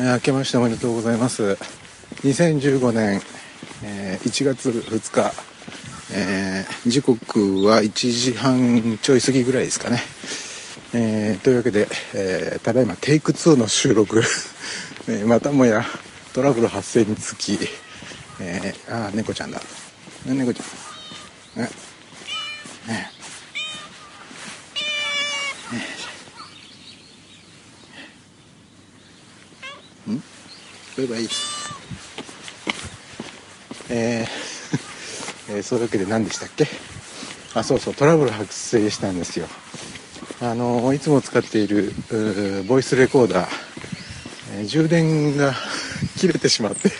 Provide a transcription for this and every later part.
明けましておめでとうございます。2015年、えー1月2日、えー時刻は1時半ちょい過ぎぐらいですかね、えーというわけで、えーただいまテイク2の収録、えーまたもやトラブル発生につき、えーあ猫ちゃんだ。猫ちゃん。バイバイえー えーそういうわけで何でしたっけ？あそうそうトラブル発生したんですよ。あのいつも使っているボイスレコーダー、えー充電が 切れてしまって、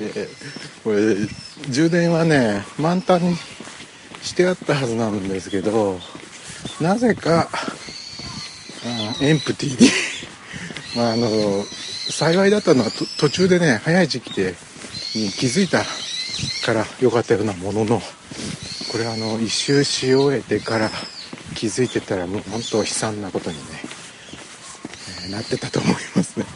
えーこれ充電はね満タンにしてあったはずなんですけどなぜかあエンプティに。まああの幸いだったのは途中でね早い時期でに気づいたから良かったようなもののこれあの一周し終えてから気づいてたらもう本当悲惨なことにね、えーなってたと思いますね。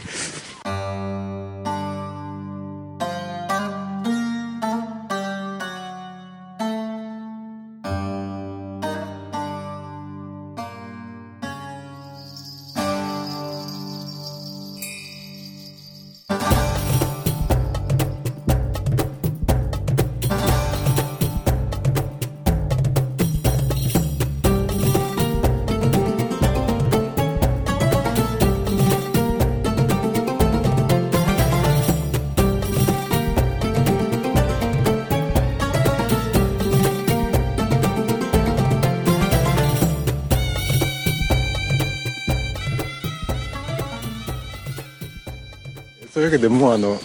そういうわけでもうあの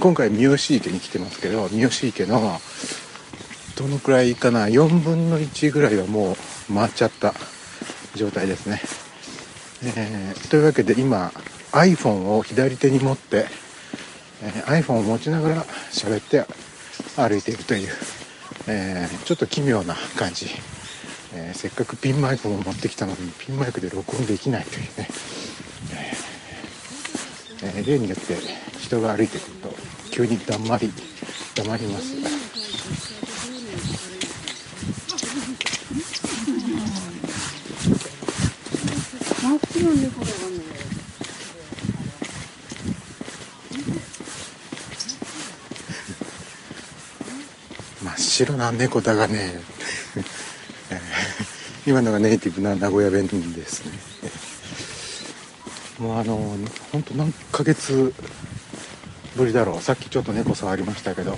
今回三好池に来てますけど三好池のどのくらいかな4分の1ぐらいはもう回っちゃった状態ですね、えーというわけで今 iPhone を左手に持って、えー iPhone を持ちながら喋って歩いているという、えーちょっと奇妙な感じ、えせっかくピンマイクも持ってきたのにピンマイクで録音できないというね。えー例によって人が歩いてくると急にだんまり黙ります真っ白な猫。だがね、今のがネイティブな名古屋弁ですねもうあの本当何ヶ月ぶりだろう。さっきちょっと猫触りましたけど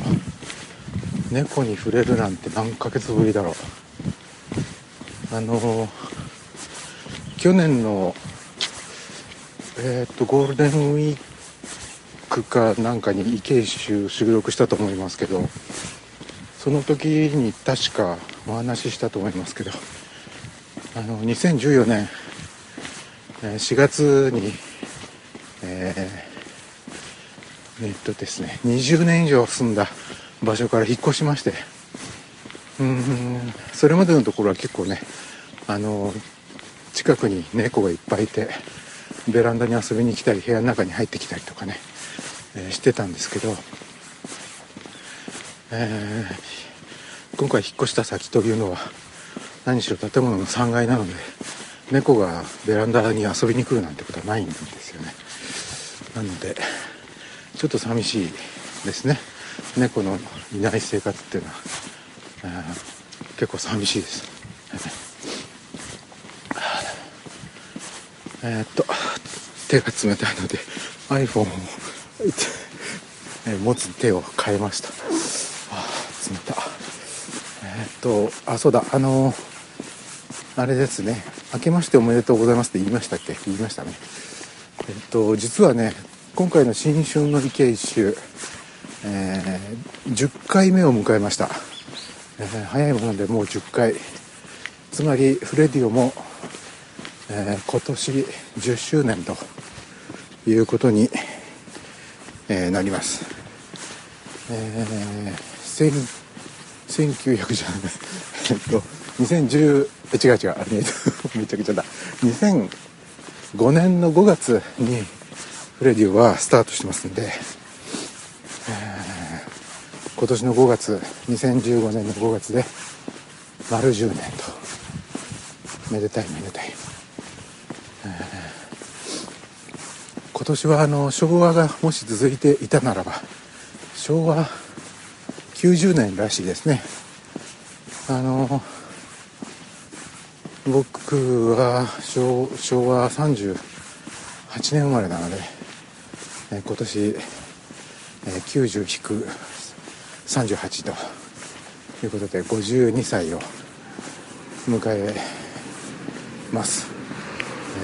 猫に触れるなんて何ヶ月ぶりだろう。あの去年のえーっとゴールデンウィークかなんかに池一周収録したと思いますけどその時に確かお話ししたと思いますけどあの2014年4月にえーえっとですね20年以上住んだ場所から引っ越しましてうんそれまでのところは結構ねあの近くに猫がいっぱいいてベランダに遊びに来たり部屋の中に入ってきたりとかね、えーしてたんですけど、えー今回引っ越した先というのは何しろ建物の3階なので猫がベランダに遊びに来るなんてことはないんですよね。なのでちょっと寂しいですね。猫のいない生活っていうのは、えー結構寂しいです。えーっと手が冷たいので iPhone を、持つ手を変えました。あ冷た。えーっとあそうだあのあれですね。明けましておめでとうございますって言いましたっけ？言いましたね。えっと実はね今回の新春の池一周、えー10回目を迎えました、えー早いものでもう10回。つまりフレディオも、えー今年10周年ということに、えーなります。えー、1900じゃないえっと2010え違う違う めちゃくちゃだ。2005年の5月にフレディオはスタートしてますんで、えー今年の5月2015年の5月で丸10年と。めでたいめでたい、えー今年はあの昭和がもし続いていたならば昭和90年らしいですね。あの僕は昭昭和38年生まれなので、えー今年、えー90-38ということで52歳を迎えます、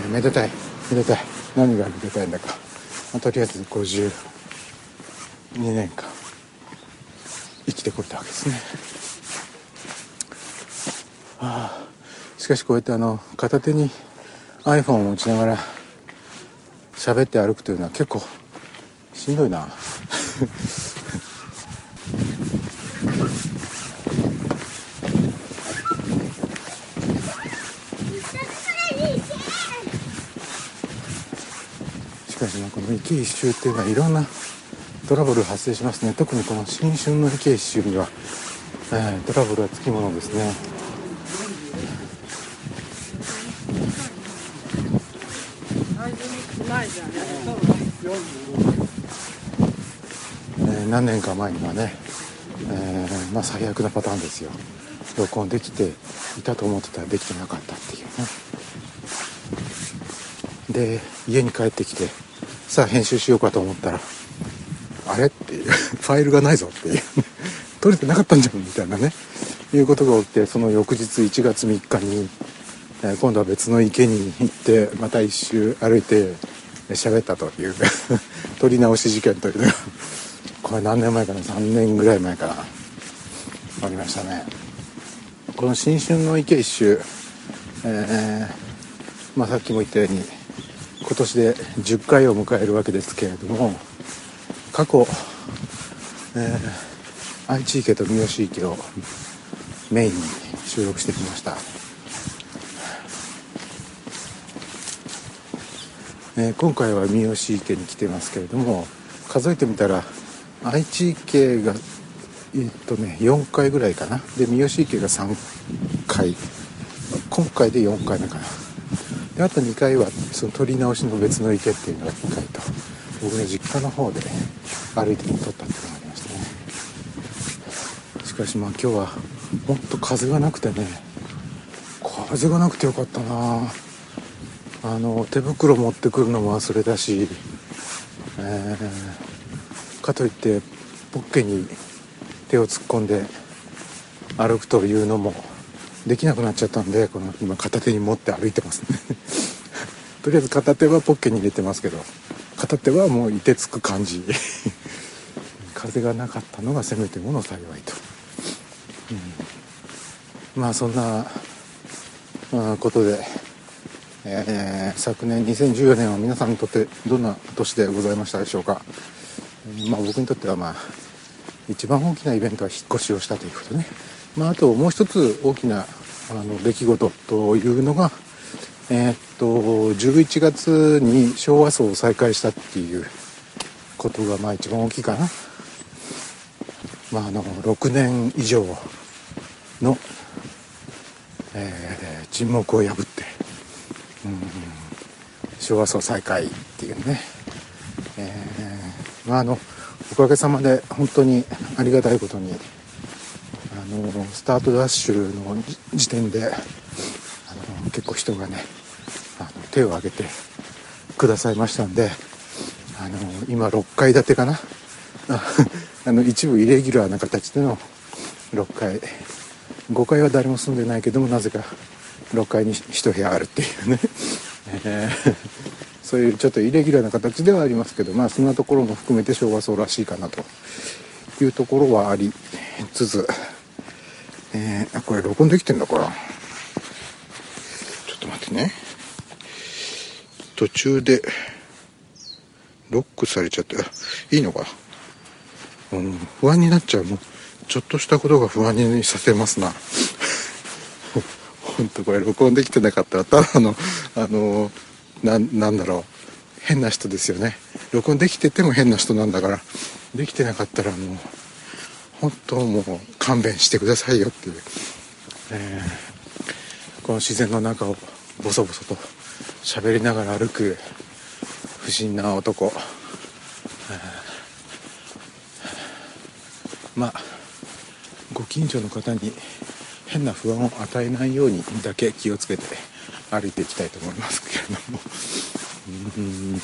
えーめでたいめでたい。何がめでたいんだか、まあとりあえず52年間生きてこれたわけですね。はあしかしこうやってあの片手に iPhone を持ちながら喋って歩くというのは結構しんどいな。しかしこの池一周っていうのはいろんなトラブル発生しますね特にこの新春の池一周には、えートラブルはつきものですねえ何年か前にはね、えーまあ最悪なパターンですよ。録音できていたと思ってたらできてなかったっていうね。で家に帰ってきてさあ編集しようかと思ったらあれっていう ファイルがないぞっていう 撮れてなかったんじゃんみたいなね。いうことが起きてその翌日1月3日に、えー今度は別の池に行ってまた一周歩いて喋ったという 撮り直し事件というのがこれ何年前かな？3年ぐらい前かな。ありましたね。この新春の池一周、えーまあ、さっきも言ったように今年で10回を迎えるわけですけれども過去、えー愛知池と三好池をメインに収録してきました、えー今回は三好池に来てますけれども数えてみたら愛知池がえっとね4回ぐらいかな。で三好池が3回。今回で4回目かな。であと2回はその取り直しの別の池っていうのが2回と。僕の実家の方で歩いて撮ったっていうのがありましたね。しかしまあ今日はほんと風がなくてね。風がなくてよかったな。あの手袋持ってくるのも忘れたし、えーかといってポッケに手を突っ込んで歩くというのもできなくなっちゃったんでこの今片手に持って歩いてますね。とりあえず片手はポッケに入れてますけど片手はもう凍てつく感じ。風がなかったのがせめてもの幸いと、うん。まあそんなことで、えー昨年2014年は皆さんにとってどんな年でございましたでしょうか、まあ、僕にとってはまあ一番大きなイベントは引っ越しをしたということね、まあ、あともう一つ大きなあの出来事というのがえーっと11月に昭和層を再開したっていうことがまあ一番大きいかな、まあ、あの6年以上の、えー沈黙を破って、うん、昭和層再開っていうね、あのおかげさまで本当にありがたいことにあのスタートダッシュの時点であの結構人がねあの手を挙げてくださいましたんであの今6階建てかな？あの一部イレギュラーな形での6階。5階は誰も住んでないけどもなぜか6階に1部屋あるっていうね、えーそういうちょっとイレギュラーな形ではありますけどまあそんなところも含めて昭和層らしいかなというところはありつつ、えーあこれ録音できてんだからちょっと待ってね。途中でロックされちゃっていいのか？うん不安になっちゃうもうちょっとしたことが不安にさせますな。本当これ録音できてなかったらただのあのななんだろう。変な人ですよね。録音できてても変な人なんだから。できてなかったらもう本当もう勘弁してくださいよっていう、えー、この自然の中をボソボソと喋りながら歩く不審な男、えー、まあご近所の方に変な不安を与えないようにだけ気をつけて歩いていきたいと思いますけれども。うん。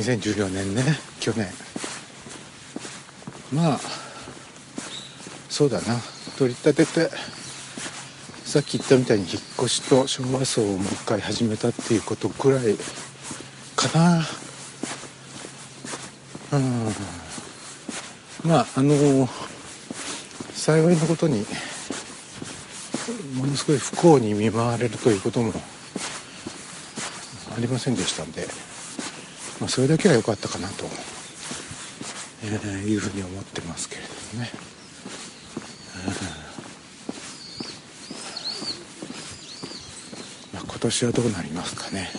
2014年ね去年。まあそうだな。取り立ててさっき言ったみたいに引っ越しと昭和層をもう一回始めたっていうことくらいかな。うん。まああの幸いなことにものすごい不幸に見舞われるということもありませんでしたんで、まあ、それだけは良かったかなと、えー、いうふうに思ってますけれどもね。まあ、今年はどうなりますかね。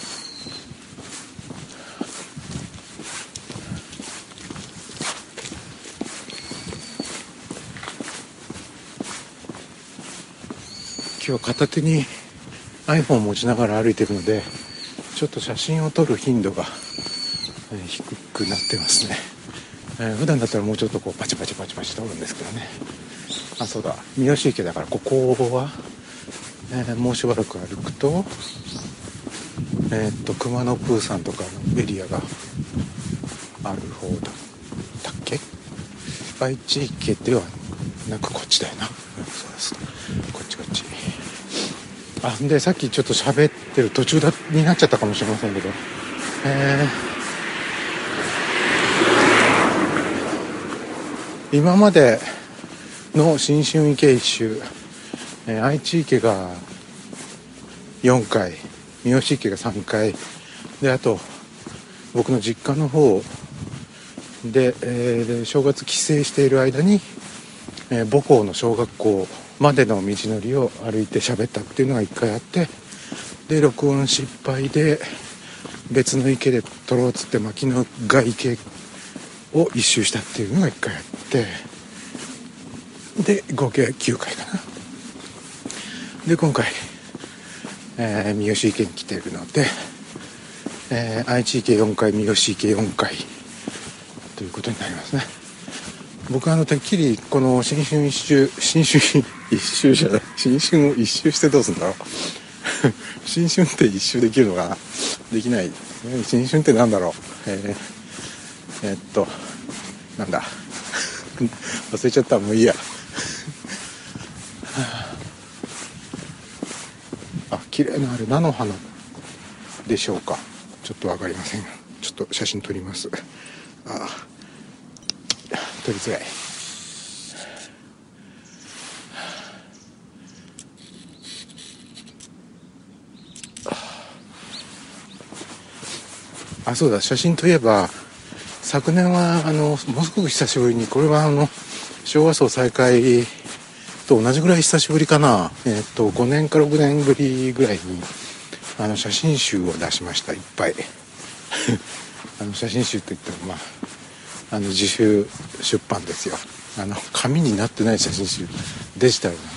今日片手に iPhone を持ちながら歩いてるのでちょっと写真を撮る頻度が、低くなってますね、えー、普段だったらもうちょっとこうパチパチパチパチ撮るんですけどね。あそうだ。三好池だからここは、えー、もうしばらく歩くとえー、っと熊野プーさんとかのエリアがある方だったっけ？愛知池ではなくこっちだよな、うん、そうですこっちこっちあでさっきちょっと喋ってる途中だになっちゃったかもしれませんけど。えー、今までの新春池一周、えー、愛知池が4回三好池が3回であと僕の実家の方で,、えー、で正月帰省している間に、えー、母校の小学校までの道のりを歩いて喋ったっていうのが1回あってで録音失敗で別の池で撮ろうっつって牧野が池を一周したっていうのが1回あってで合計9回かな。で今回、えー、三好池に来ているので、えー、愛知池4回三好池4回ということになりますね。僕はあのてっきりこの新春一周新春一周じゃない新春を一周してどうすんだろう。新春って一周できるのかなできない。新春ってなんだろう。えー、えー、っとなんだ。忘れちゃった。もういいや。あ綺麗なあれ菜の花でしょうか。ちょっと分かりません。ちょっと写真撮ります。あ撮りづらい。あそうだ。写真といえば昨年はあのものすごく久しぶりにこれはあの昭和層再開と同じぐらい久しぶりかな。えっ、と5年か6年ぶりぐらいにあの写真集を出しました。いっぱい。あの写真集って言ってもまああの自主出版ですよ。あの紙になってない写真集デジタルのね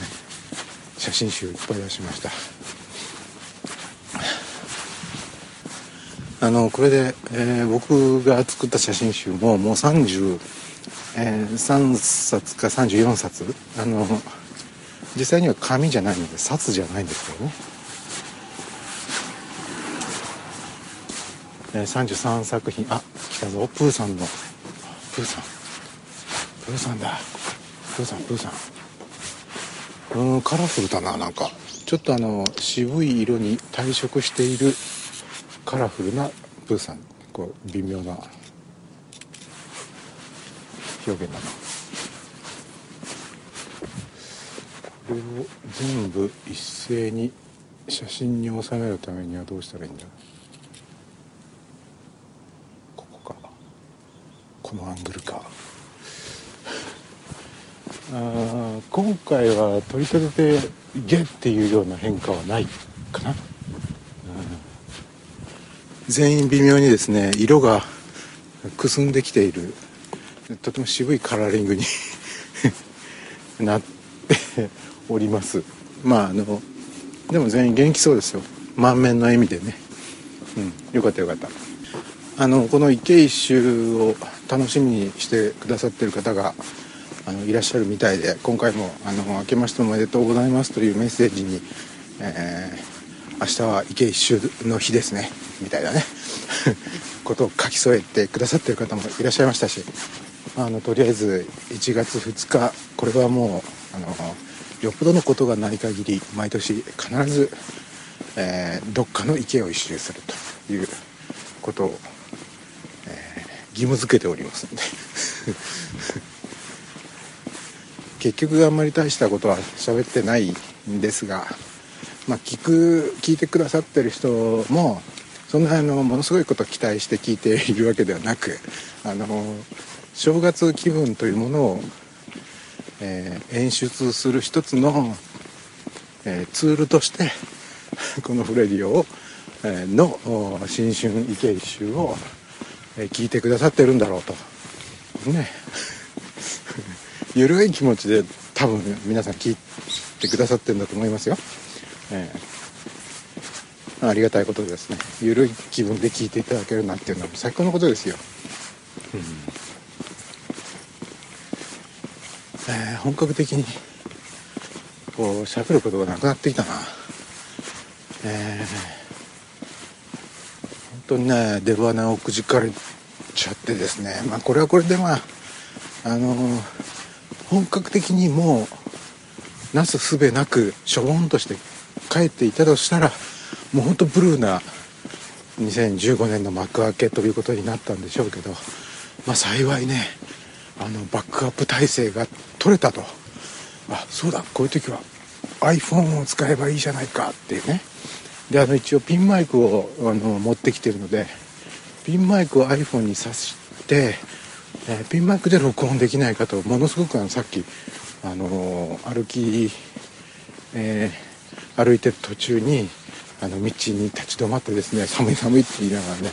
写真集いっぱい出しました。あのこれで、えー、僕が作った写真集ももう33、えー、冊か34冊。あの実際には紙じゃないので冊じゃないんですけどね、えー、33作品。あ来たぞ。プーさんのプーさん。プーさんだ。プーさんプーさん。うんカラフルだななんか。ちょっとあの渋い色に退色しているカラフルなプーさん。こう微妙な表現だな。これを全部一斉に写真に収めるためにはどうしたらいいんだここかこのアングルか。あ今回は取り立ててゲっていうような変化はないかな。全員微妙にですね色がくすんできている。とても渋いカラーリングに なっております。まああのでも全員元気そうですよ。満面の笑みでね。うん。よかったよかった。あのこの池一周を楽しみにしてくださってる方があのいらっしゃるみたいで今回もあの「明けましておめでとうございます」というメッセージに、えー、明日は池一周の日ですねみたいなね ことを書き添えてくださってる方もいらっしゃいましたしあのとりあえず1月2日これはもうあのよっぽどのことがない限り毎年必ず、えー、どっかの池を一周するということを、義務付けておりますので。結局あんまり大したことは喋ってないんですが、まあ、聞く聞いてくださってる人もそんなあのものすごいことを期待して聞いているわけではなくあの正月気分というものを、えー、演出する一つの、えー、ツールとしてこのフレディオを、えー、の新春池一周を、聞いてくださってるんだろうと。ね。緩い気持ちで多分皆さん聞いてくださってるんだと思いますよ、えー、ありがたいことですね。緩い気分で聞いていただけるなんていうのは最高のことですよ、うん。えー、本格的にこう喋ることがなくなってきたな。えー、当にね出花をくじかれちゃってですね。まあこれはこれでまああのー本格的にもうなすすべなくしょぼんとして帰っていたとしたらもうほんとブルーな2015年の幕開けということになったんでしょうけどまあ幸いねあのバックアップ体制が取れたと。あそうだこういう時は iPhone を使えばいいじゃないかっていうね。であの一応ピンマイクをあの持ってきてるのでピンマイクを iPhone に挿してえー、ピンマイクで録音できないかとものすごくあのさっき、あのー、歩き、えー、歩いてる途中にあの道に立ち止まってですね寒い寒いって言いながらね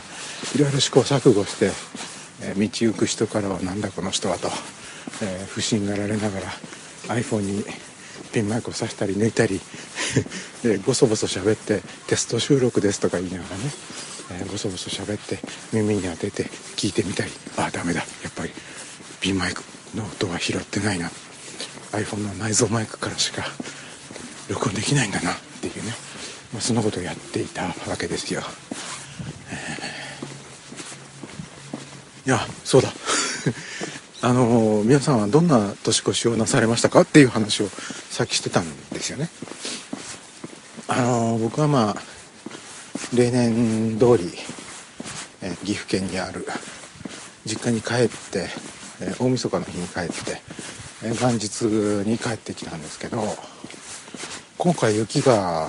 いろいろ試行錯誤して、え道行く人からはなんだこの人はと、え不審がられながら iPhone にピンマイクを挿したり抜いたり でボソボソ喋ってテスト収録ですとか言いながらねえー、ボソボソ喋って耳に当てて聞いてみたりああダメだ。やっぱりピンマイクの音は拾ってないな。iPhone の内蔵マイクからしか録音できないんだな。っていうね、まあ、そんなことをやっていたわけですよ、えー、いやそうだ。あのー、皆さんはどんな年越しをなされましたか？っていう話をさっきしてたんですよね。あの、僕はまあ例年通り、えー、岐阜県にある実家に帰って、えー、大晦日の日に帰って、えー、元日に帰ってきたんですけど今回雪が、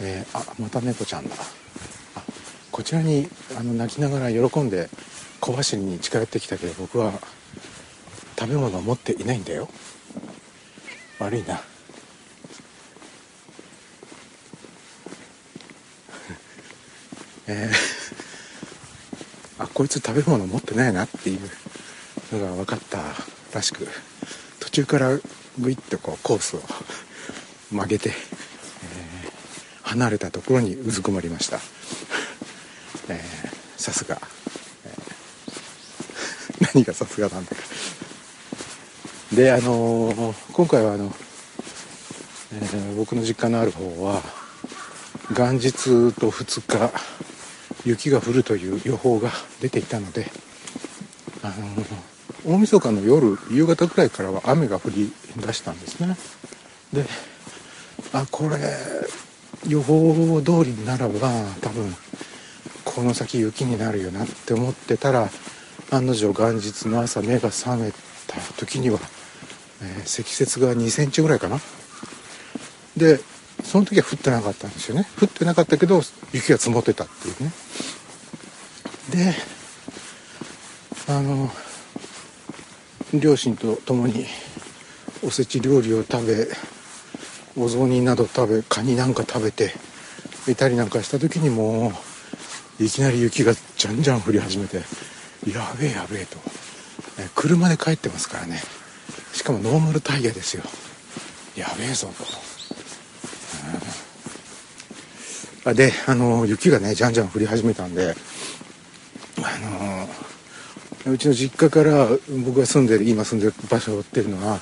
えあまた猫ちゃんだ。あこちらにあの泣きながら喜んで小走りに近寄ってきたけど僕は食べ物を持っていないんだよ。悪いな。えー、あこいつ食べ物持ってないなっていうのが分かったらしく途中からグイッとこうコースを曲げて、えー、離れたところにうずくまりました。さすが、えー、何がさすがなんだか。であのー、今回はあの、えー、僕の実家のある方は元日と2日雪が降るという予報が出ていたので、あの大晦日の夜夕方くらいからは雨が降り出したんですね。であこれ予報通りならば多分この先雪になるよなって思ってたら案の定元日の朝目が覚めた時には、積雪が2センチぐらいかな。でその時は降ってなかったんですよね。降ってなかったけど雪が積もってたっていうね。であの両親と共におせち料理を食べお雑煮など食べカニなんか食べていたりなんかした時にもいきなり雪がじゃんじゃん降り始めてやべえやべえと、車で帰ってますからね。しかもノーマルタイヤですよ。やべえぞと、うん、あであの雪がねじゃんじゃん降り始めたんであのうちの実家から僕が住んでる今住んでる場所っていうのは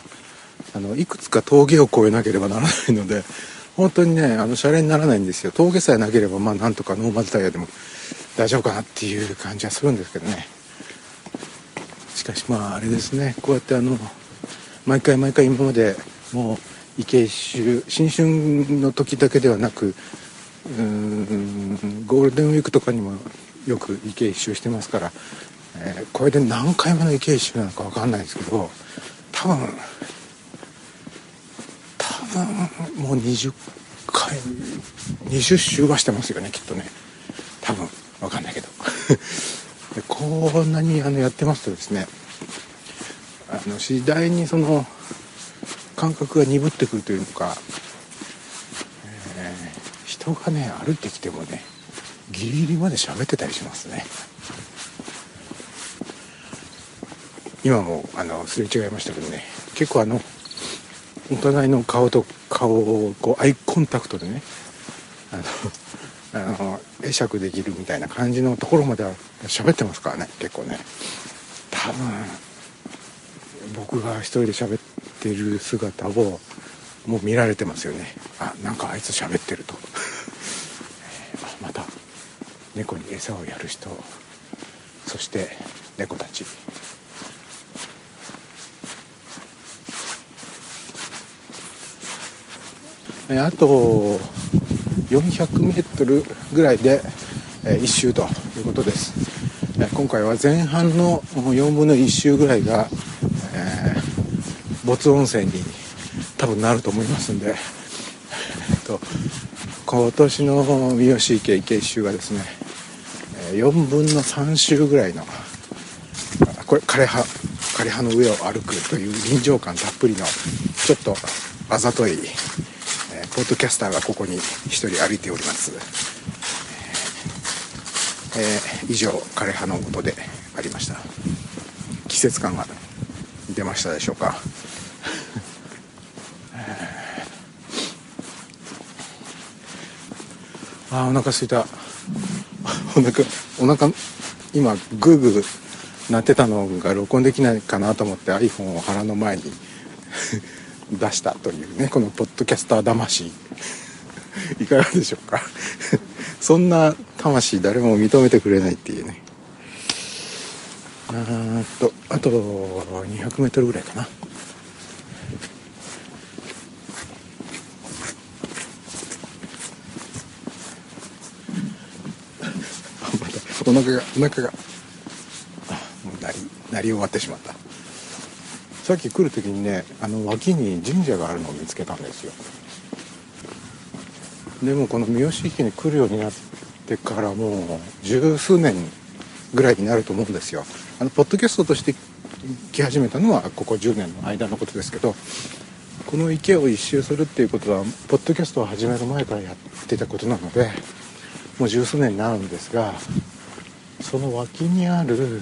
あのいくつか峠を越えなければならないので本当にねあのシャレにならないんですよ。峠さえなければまあなんとかノーマルタイヤでも大丈夫かなっていう感じはするんですけどね。しかしまああれですね。こうやってあの毎回毎回今までもう池一周新春の時だけではなくうんゴールデンウィークとかにもよく池一周してますから、えー、これで何回目の池一周なのか分かんないですけど多分多分もう20回20周はしてますよねきっとね。多分分かんないけど。こんなにあのやってますとですねあの次第にその感覚が鈍ってくるというのか、えー、人がね歩いてきてもねギリギリまで喋ってたりしますね。今もあのすれ違いましたけどね。結構あのお互いの顔と顔をこうアイコンタクトでねあのあの会釈できるみたいな感じのところまでは喋ってますからね結構ね。多分僕が一人で喋ってる姿をもう見られてますよね。あなんかあいつ喋ってると。また猫に餌をやる人そして猫たち。あと400メートルぐらいで1周ということです。今回は前半の4分の1周ぐらいが、没温泉に多分なると思いますんで、えっと、今年の三好池池一周がですね4分の3周ぐらいのこれ枯葉枯葉の上を歩くという臨場感たっぷりのちょっとあざといポッドキャスターがここに一人歩いております、えー、以上枯葉の音でありました。季節感が出ましたでしょうか？あお腹すいた。お腹お腹今グーグー鳴ってたのが録音できないかなと思って iPhone を腹の前に 出したというねこのポッドキャスター魂。いかがでしょうか。そんな魂誰も認めてくれないっていうね。あとあと 200m ぐらいかな。お腹がお腹が。もう鳴り鳴り終わってしまった。さっき来る時にねあの脇に神社があるのを見つけたんですよ。でもこの三好池に来るようになってからもう十数年ぐらいになると思うんですよ。あのポッドキャストとして来始めたのはここ10年の間のことですけどこの池を一周するっていうことはポッドキャストを始める前からやってたことなのでもう十数年になるんですがその脇にある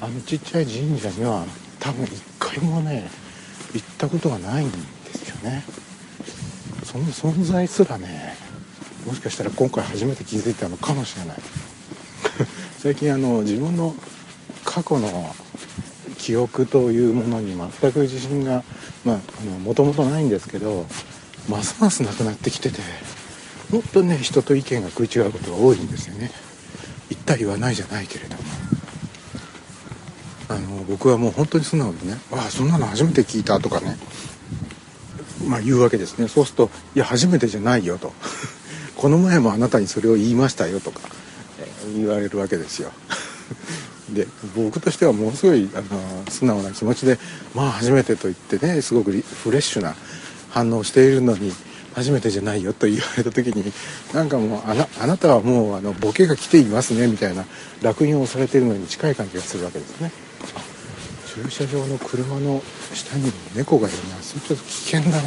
あのちっちゃい神社には多分一回もね行ったことがないんですよね。その存在すらねもしかしたら今回初めて気づいたのかもしれない。最近あの自分の過去の記憶というものに全く自信がもともとないんですけどますますなくなってきてて本当にね人と意見が食い違うことが多いんですよね。った言わないじゃないけれども。あの僕はもう本当に素直にね「ああそんなの初めて聞いた」とかねまあ言うわけですね。そうすると「いや初めてじゃないよ」と「この前もあなたにそれを言いましたよ」とか、言われるわけですよ。で僕としてはものすごいあの素直な気持ちで「まあ初めて」と言ってねすごくフレッシュな反応をしているのに初めてじゃないよと言われた時になんかもうあなあなたはもうあのボケが来ていますねみたいな烙印をされてるのに近い感じがするわけですね。駐車場の車の下に猫がいるな。それちょっと危険だな。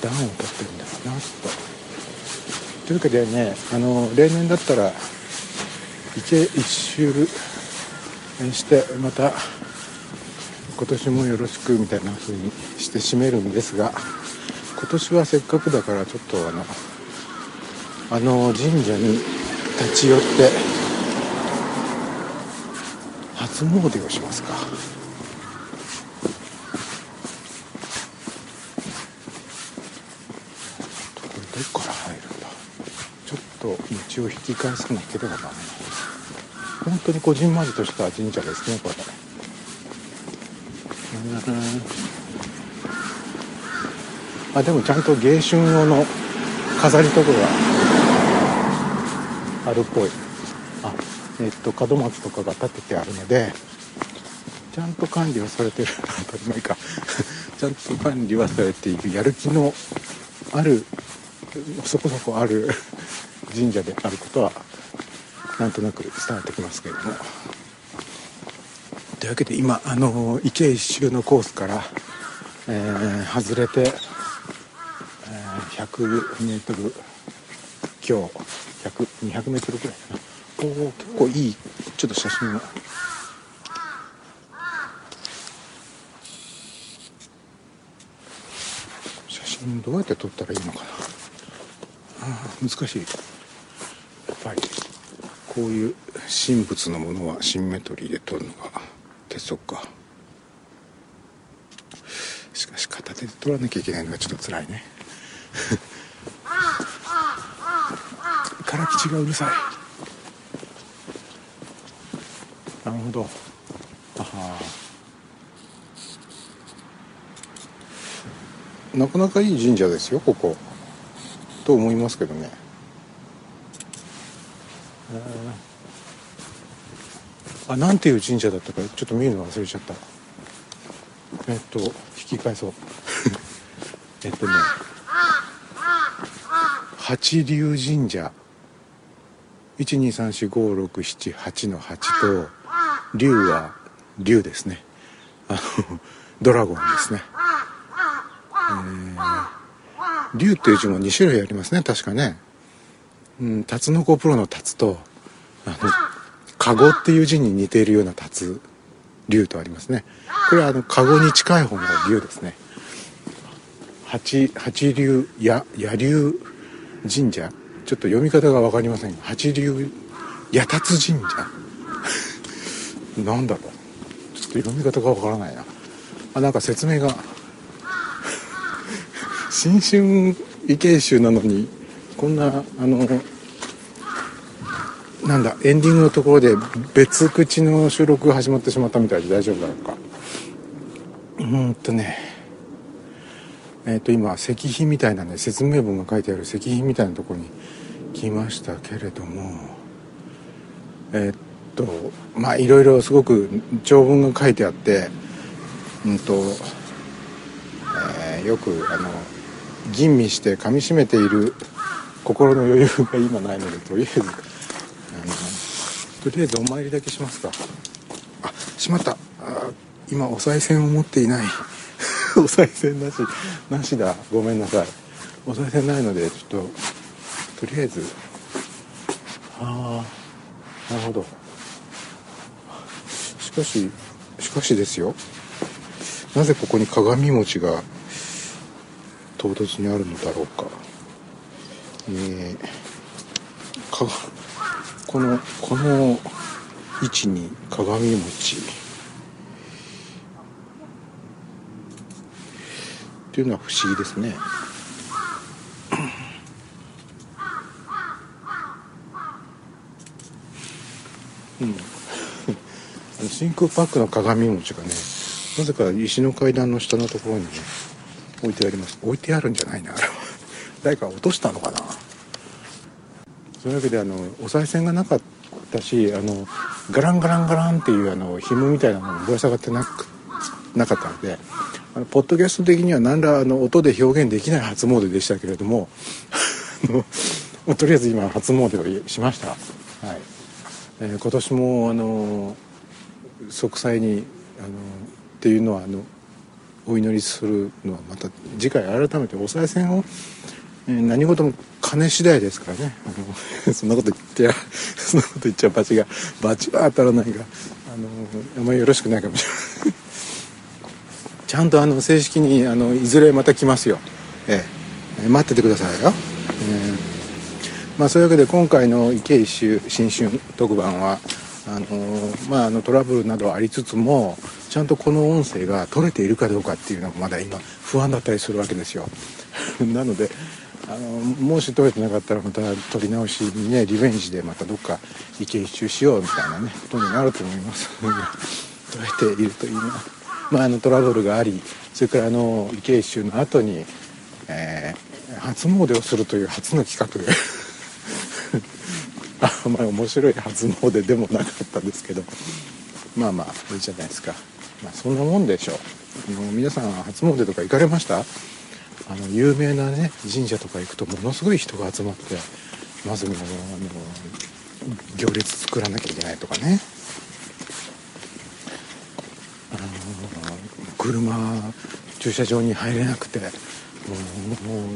暖を取ってるんだろうなきっと。というわけでねあの例年だったら一周してまた今年もよろしくみたいな風にして締めるんですが今年はせっかくだからちょっとあのあの神社に立ち寄って初詣をしますか。どこから入るんだ。ちょっと道を引き返さなければならない本当にこじんまりとした神社ですねこれ。あでもちゃんと迎春用の飾りとかがあるっぽい。あえっと門松とかが立ててあるのでちゃんと管理はされてる。当たり前か。ちゃんと管理はされている。やる気のあるそこそこある神社であることはなんとなく伝わってきますけれども。というわけで今あの池一周のコースから、えー、外れて、えー、100m 強100200メートルぐらいかな。おお結構いいちょっと写真を。写真どうやって撮ったらいいのかな。あ難しい。やっぱりこういう神仏のものはシンメトリーで撮るのが鉄則か。しかし片手で撮らなきゃいけないのがちょっと辛いね。から吉がうるさい。なるほど。あは。なかなかいい神社ですよここ。と思いますけどねあなんていう神社だったかちょっと見るの忘れちゃった。えっと引き返そう。えっとね八龍神社。1234567の8と龍は龍ですね。あのドラゴンですね。えー竜っていう字も2種類ありますね確かね。うんタツノコプロのタツとあのカゴっていう字に似ているようなタツ竜とありますね。これはあのカゴに近い方の竜ですね。八八竜や野竜神社。ちょっと読み方が分かりません八竜八達神社。なんだろうちょっと読み方が分からないな。あなんか説明が。新春異形集なのにこんなあのなんだエンディングのところで別口の収録が始まってしまったみたいで大丈夫だろうか。うんとね。えっ、ー、と今石碑みたいなね説明文が書いてある石碑みたいなところに来ましたけれども。えっ、とまあいろいろすごく長文が書いてあってうんと、えー、よくあの吟味して噛みしめている心の余裕が今ないのでとりあえずとりあえずお参りだけしますか。あしまった。あ今お賽銭を持っていない。お賽銭なしなしだ。ごめんなさい。お賽銭ないのでちょっととりあえず。ああなるほど。しかししかしですよ。なぜここに鏡餅が唐突にあるのだろうか。えー、かこのこの位置に鏡餅。っていうのは不思議ですね。うん。真空パックの鏡餅がねなぜか石の階段の下のところにね置いてあります。置いてあるんじゃないな 誰か落としたのかな。そういうわけであのお賽銭がなかったしあのガランガランガランっていうあの紐みたいなものぶら下がってなくなかったのであのポッドキャスト的には何らあの音で表現できない初詣でしたけれどもとりあえず今初詣をしました、はい。えー、今年もあの息災にあのっていうのはあのお祈りするのはまた次回改めてお賽銭を、えー、何事も金次第ですからね。あ のそんなこと言ってや そんなこと言っちゃバチがバチは当たらないがあのあんまりよろしくないかもしれない。ちゃんとあの正式にあのいずれまた来ますよ、ええ、待っててくださいよ、えー、まあ、そういうわけで今回の池一周新春特番はあのまあ、あのトラブルなどありつつもちゃんとこの音声が取れているかどうかっていうのがまだ今不安だったりするわけですよ。なのであのもし取れてなかったらまた取り直しにねリベンジでまたどっか池一周しようみたいなねことに なると思います。取れているといいな、まあ、あのトラブルがありそれからあの池一周の後に、えー、初詣をするという初の企画で。あんまり面白い初詣でもなかったんですけど。まあまあいいじゃないですか、まあ、そんなもんでしょう。皆さん初詣とか行かれました？あの有名なね神社とか行くとものすごい人が集まってまずもうあの行列作らなきゃいけないとかね。あの車駐車場に入れなくても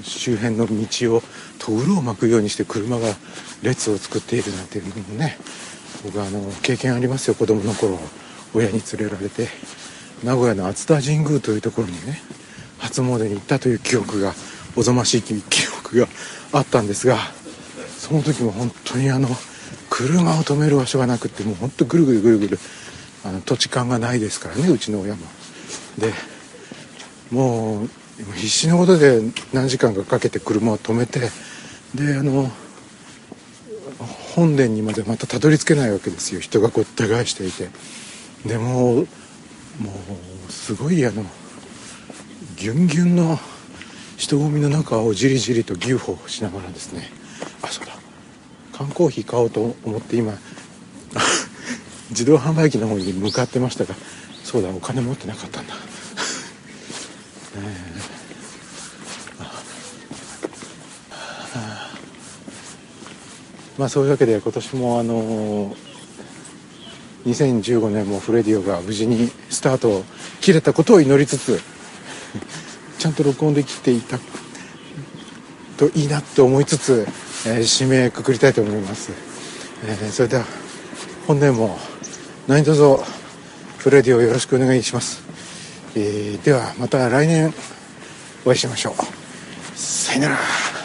う周辺の道をとうろを巻くようにして車が列を作っているなんていうのもね僕はあの経験ありますよ子供の頃親に連れられて。名古屋の熱田神宮というところにね初詣に行ったという記憶がおぞましい記憶があったんですがその時も本当にあの車を止める場所がなくってもう本当ぐるぐるぐるぐるあの土地勘がないですからねうちの親も。でもう必死のことで何時間かかけて車を止めてであの本殿にまでまたたどり着けないわけですよ人がごった返していてでももうすごいあのギュンギュンの人混みの中をじりじりと牛歩しながらですね。あそうだ。缶コーヒー買おうと思って今 自動販売機の方に向かってましたがそうだお金持ってなかったんだ、え。まあそういうわけで今年もあの2015年もフレディオが無事にスタートを切れたことを祈りつつちゃんと録音できていたといいなって思いつつ、えー、締めくくりたいと思います、えー、それでは本年も何卒フレディをよろしくお願いします、えー、ではまた来年お会いしましょう。さよなら。